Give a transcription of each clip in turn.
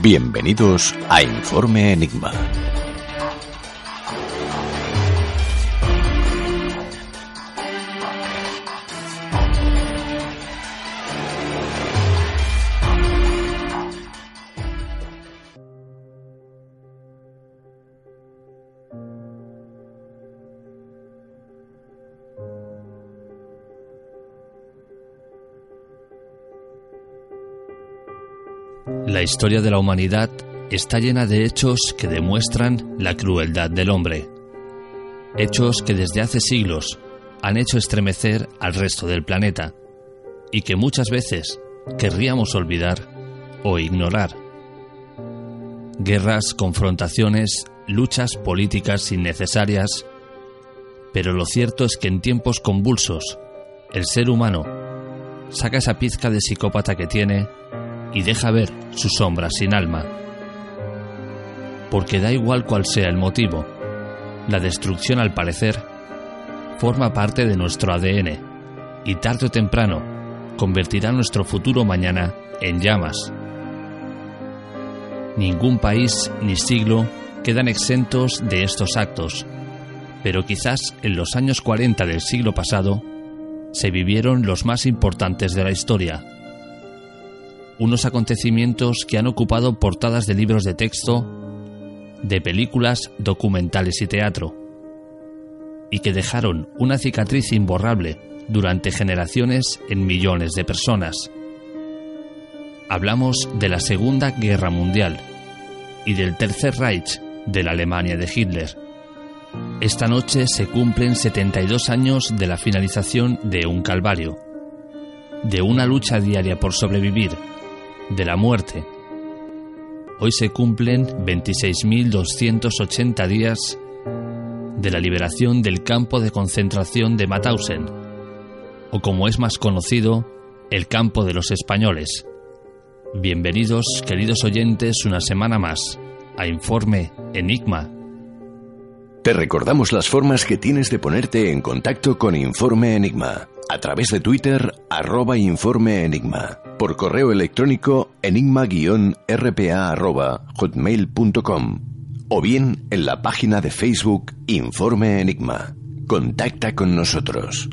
Bienvenidos a Informe Enigma. La historia de la humanidad está llena de hechos que demuestran la crueldad del hombre. Hechos que desde hace siglos han hecho estremecer al resto del planeta y que muchas veces querríamos olvidar o ignorar. Guerras, confrontaciones, luchas políticas innecesarias, pero lo cierto es que en tiempos convulsos, el ser humano saca esa pizca de psicópata que tiene y deja ver su sombra sin alma. Porque da igual cual sea el motivo, la destrucción al parecer forma parte de nuestro ADN y tarde o temprano convertirá nuestro futuro mañana en llamas. Ningún país ni siglo quedan exentos de estos actos, pero quizás en los años 40 del siglo pasado se vivieron los más importantes de la historia unos acontecimientos que han ocupado portadas de libros de texto, de películas, documentales y teatro, y que dejaron una cicatriz imborrable durante generaciones en millones de personas. Hablamos de la Segunda Guerra Mundial y del Tercer Reich de la Alemania de Hitler. Esta noche se cumplen 72 años de la finalización de un calvario, de una lucha diaria por sobrevivir de la muerte. Hoy se cumplen 26.280 días de la liberación del campo de concentración de Mauthausen, o como es más conocido, el campo de los españoles. Bienvenidos, queridos oyentes, una semana más a Informe Enigma. Te recordamos las formas que tienes de ponerte en contacto con Informe Enigma a través de Twitter, arroba Informe Enigma, por correo electrónico enigma-rpa-hotmail.com o bien en la página de Facebook Informe Enigma. Contacta con nosotros.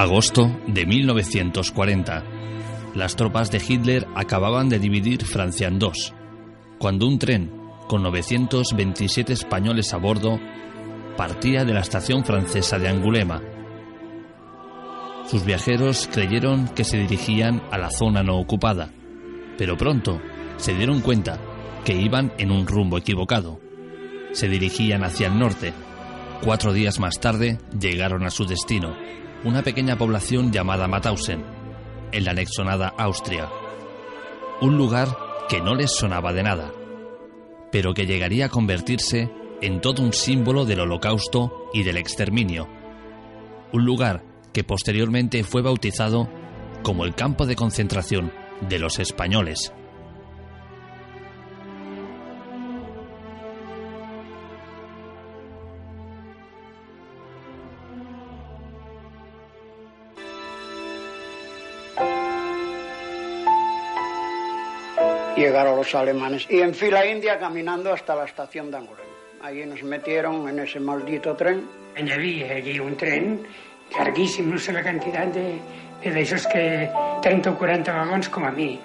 Agosto de 1940. Las tropas de Hitler acababan de dividir Francia en dos, cuando un tren con 927 españoles a bordo partía de la estación francesa de Angulema. Sus viajeros creyeron que se dirigían a la zona no ocupada, pero pronto se dieron cuenta que iban en un rumbo equivocado. Se dirigían hacia el norte. Cuatro días más tarde llegaron a su destino, una pequeña población llamada Mauthausen, en la anexionada Austria. Un lugar que no les sonaba de nada, pero que llegaría a convertirse en todo un símbolo del holocausto y del exterminio. Un lugar que posteriormente fue bautizado como el campo de concentración de los españoles. Llegaron los alemanes y en fila india caminando hasta la estación de Angulem. Allí nos metieron en ese maldito tren. Había allí un tren larguísimo, no sé la cantidad de, de esos que 30 o 40 vagons como a mí.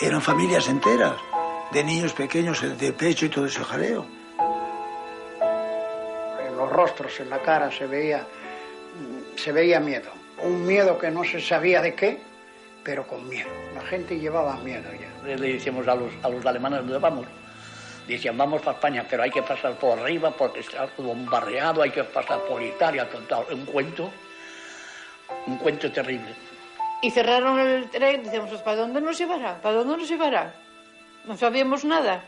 Eran familias enteras, de niños pequeños de pecho y todo ese jaleo. En los rostros, en la cara se veía, se veía miedo. Un miedo que no se sabía de qué, pero con miedo. La gente llevaba miedo ya. Le decíamos a los, a los alemanes, ¿dónde vamos? Decían, vamos para España, pero hay que pasar por arriba porque está bombardeado, hay que pasar por Italia. Un cuento, un cuento terrible. Y cerraron el tren, decíamos, ¿para dónde nos llevará? ¿Para dónde nos llevará? No sabíamos nada.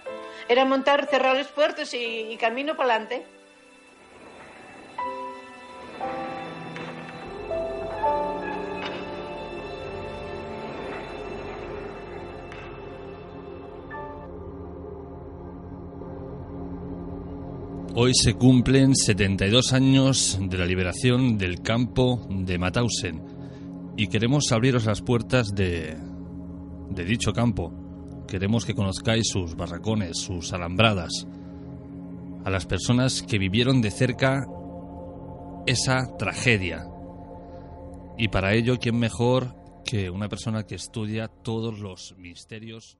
Era montar, cerrar las puertas y, y camino para adelante. Hoy se cumplen 72 años de la liberación del campo de Mauthausen y queremos abriros las puertas de, de dicho campo. Queremos que conozcáis sus barracones, sus alambradas, a las personas que vivieron de cerca esa tragedia. Y para ello, ¿quién mejor que una persona que estudia todos los misterios